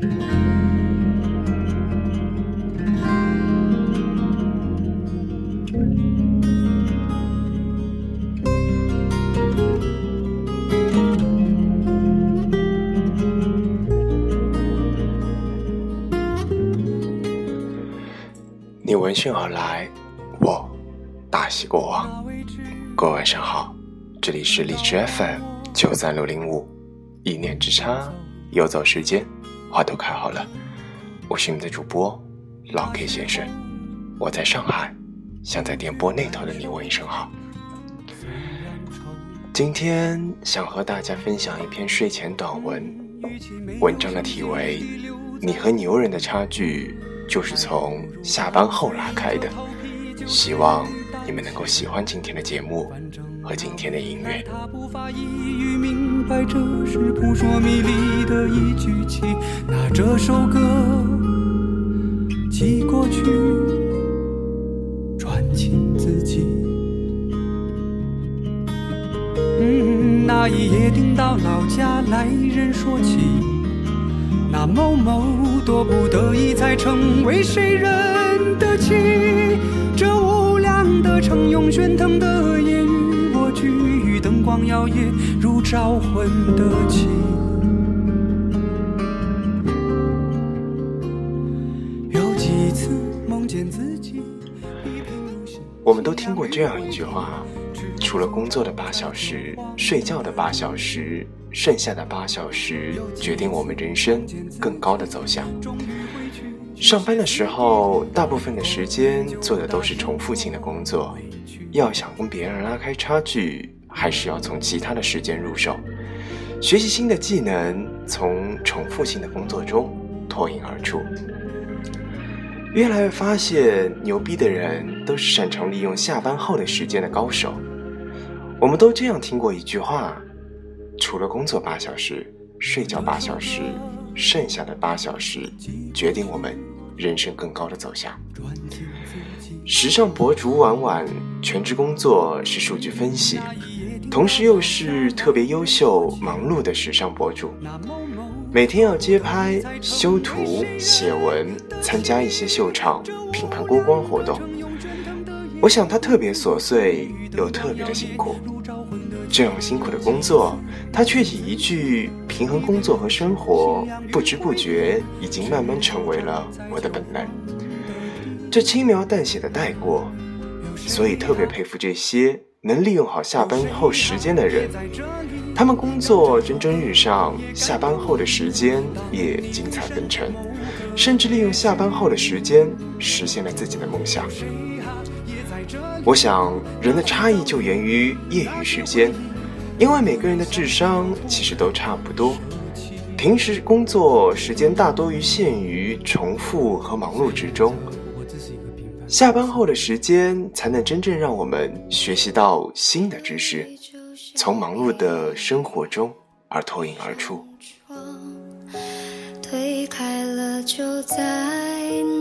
你闻讯而来，我大喜过望。各位晚上好，这里是荔枝 FM 九三六零五，一念之差，游走时间，花都开好了。我是你们的主播老 K 先生，我在上海，想在电波那头的你问一声好。今天想和大家分享一篇睡前短文，文章的题为《你和牛人的差距》。就是从下班后拉开的，希望你们能够喜欢今天的节目和今天的音乐。拿这首歌寄过去，传情自己。嗯那一夜听到老家来人说起。那某某多不得已才成为谁人的妻，这无量的城涌喧腾的夜与我俱，灯光摇曳如招魂的旗。有几次梦见自己。我们都听过这样一句话：除了工作的八小时，睡觉的八小时。剩下的八小时决定我们人生更高的走向。上班的时候，大部分的时间做的都是重复性的工作。要想跟别人拉开差距，还是要从其他的时间入手，学习新的技能，从重复性的工作中脱颖而出。越来越发现，牛逼的人都是擅长利用下班后的时间的高手。我们都这样听过一句话。除了工作八小时，睡觉八小时，剩下的八小时决定我们人生更高的走向。时尚博主婉婉全职工作是数据分析，同时又是特别优秀、忙碌的时尚博主，每天要接拍、修图、写文，参加一些秀场、品牌过光活动。我想他特别琐碎，又特别的辛苦。这样辛苦的工作，他却以一句“平衡工作和生活”，不知不觉已经慢慢成为了我的本能。这轻描淡写的带过，所以特别佩服这些能利用好下班后时间的人。他们工作蒸蒸日上，下班后的时间也精彩纷呈，甚至利用下班后的时间实现了自己的梦想。我想，人的差异就源于业余时间，因为每个人的智商其实都差不多。平时工作时间大多于限于重复和忙碌之中，下班后的时间才能真正让我们学习到新的知识，从忙碌的生活中而脱颖而出。推开了就在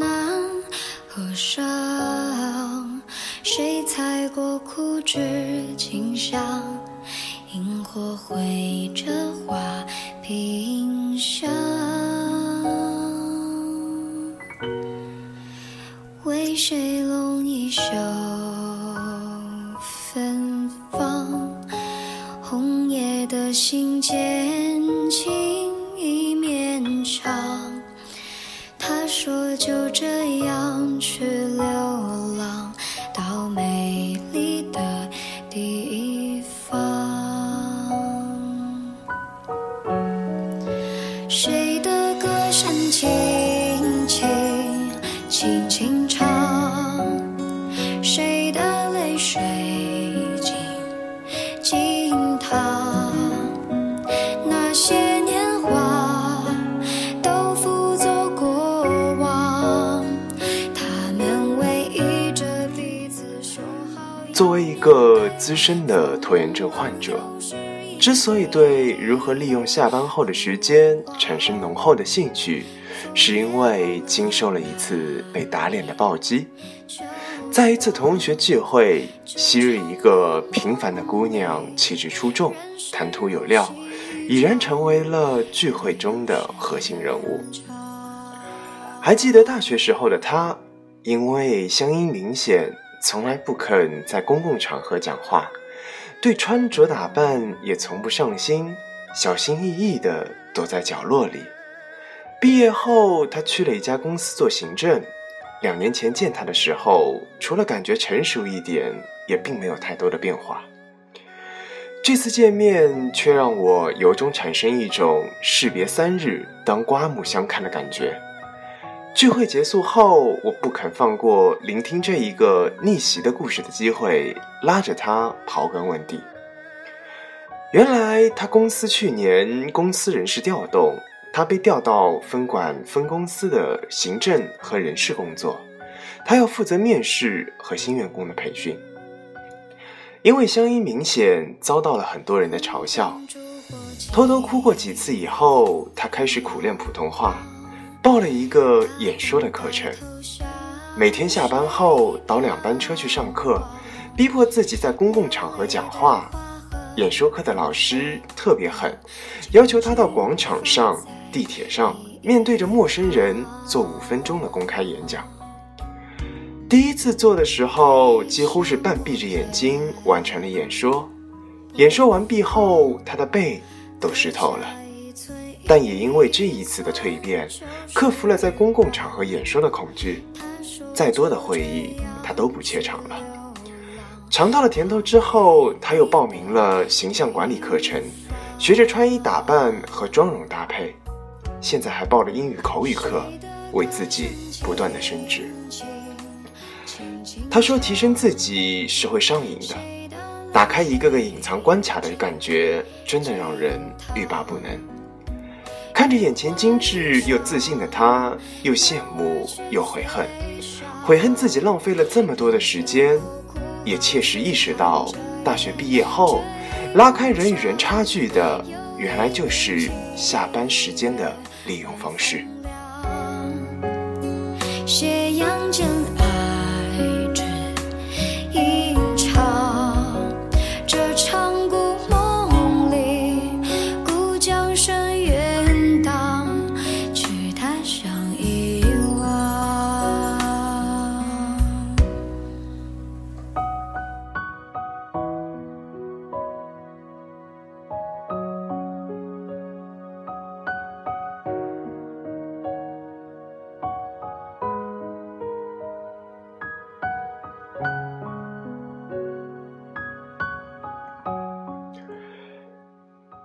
那合上。谁踩过枯枝清香？萤火绘着画屏香。作为一个资深的拖延症患者，之所以对如何利用下班后的时间产生浓厚的兴趣，是因为经受了一次被打脸的暴击。在一次同学聚会，昔日一个平凡的姑娘，气质出众，谈吐有料，已然成为了聚会中的核心人物。还记得大学时候的她，因为乡音明显，从来不肯在公共场合讲话，对穿着打扮也从不上心，小心翼翼地躲在角落里。毕业后，他去了一家公司做行政。两年前见他的时候，除了感觉成熟一点，也并没有太多的变化。这次见面却让我由衷产生一种士别三日当刮目相看的感觉。聚会结束后，我不肯放过聆听这一个逆袭的故事的机会，拉着他刨根问底。原来他公司去年公司人事调动，他被调到分管分公司的行政和人事工作，他要负责面试和新员工的培训。因为乡音明显，遭到了很多人的嘲笑，偷偷哭过几次以后，他开始苦练普通话。报了一个演说的课程，每天下班后倒两班车去上课，逼迫自己在公共场合讲话。演说课的老师特别狠，要求他到广场上、地铁上，面对着陌生人做五分钟的公开演讲。第一次做的时候，几乎是半闭着眼睛完成了演说。演说完毕后，他的背都湿透了。但也因为这一次的蜕变，克服了在公共场合演说的恐惧。再多的会议，他都不怯场了。尝到了甜头之后，他又报名了形象管理课程，学着穿衣打扮和妆容搭配。现在还报了英语口语课，为自己不断的升职。他说：“提升自己是会上瘾的，打开一个个隐藏关卡的感觉，真的让人欲罢不能。”看着眼前精致又自信的他，又羡慕又悔恨，悔恨自己浪费了这么多的时间，也切实意识到，大学毕业后，拉开人与人差距的，原来就是下班时间的利用方式。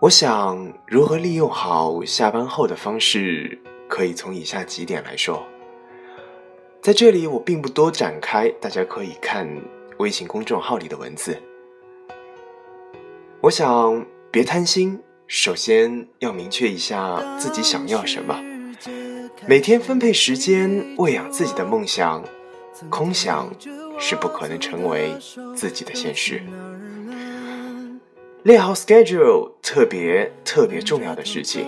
我想，如何利用好下班后的方式，可以从以下几点来说。在这里，我并不多展开，大家可以看微信公众号里的文字。我想，别贪心，首先要明确一下自己想要什么，每天分配时间喂养自己的梦想，空想是不可能成为自己的现实。列好 schedule 特别特别重要的事情。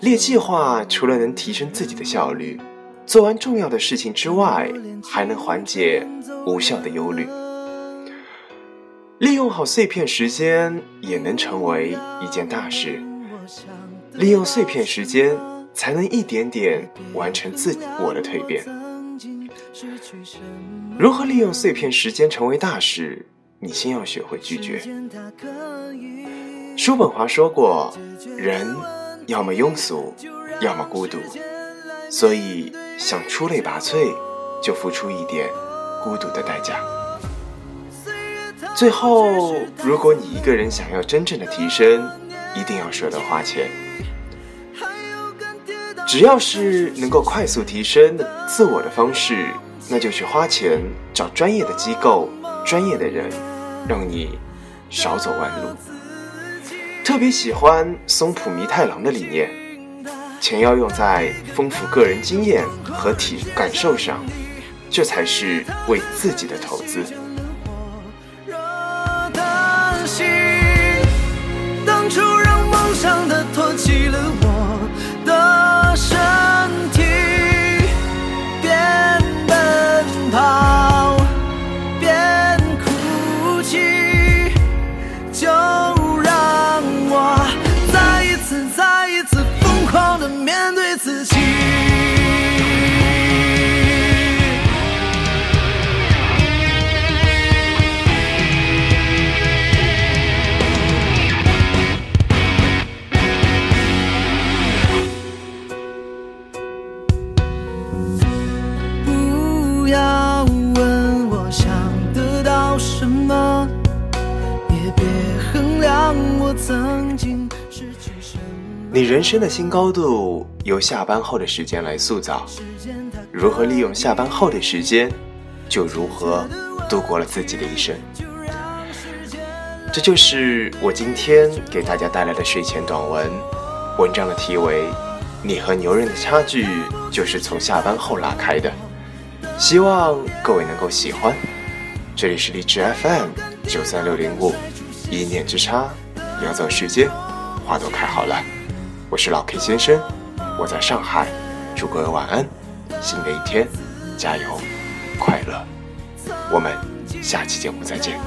列计划除了能提升自己的效率，做完重要的事情之外，还能缓解无效的忧虑。利用好碎片时间，也能成为一件大事。利用碎片时间，才能一点点完成自我的蜕变。如何利用碎片时间成为大事？你先要学会拒绝。叔本华说过：“人要么庸俗，要么孤独。”所以想出类拔萃，就付出一点孤独的代价。最后，如果你一个人想要真正的提升，一定要舍得花钱。只要是能够快速提升自我的方式，那就去花钱找专业的机构、专业的人。让你少走弯路。特别喜欢松浦弥太郎的理念：钱要用在丰富个人经验和体感受上，这才是为自己的投资。当初让梦想的你人生的新高度由下班后的时间来塑造，如何利用下班后的时间，就如何度过了自己的一生。这就是我今天给大家带来的睡前短文，文章的题为《你和牛人的差距就是从下班后拉开的》，希望各位能够喜欢。这里是荔枝 FM 九三六零五，一念之差，要走时间，花都开好了。我是老 K 先生，我在上海，祝各位晚安，新的一天加油，快乐，我们下期节目再见。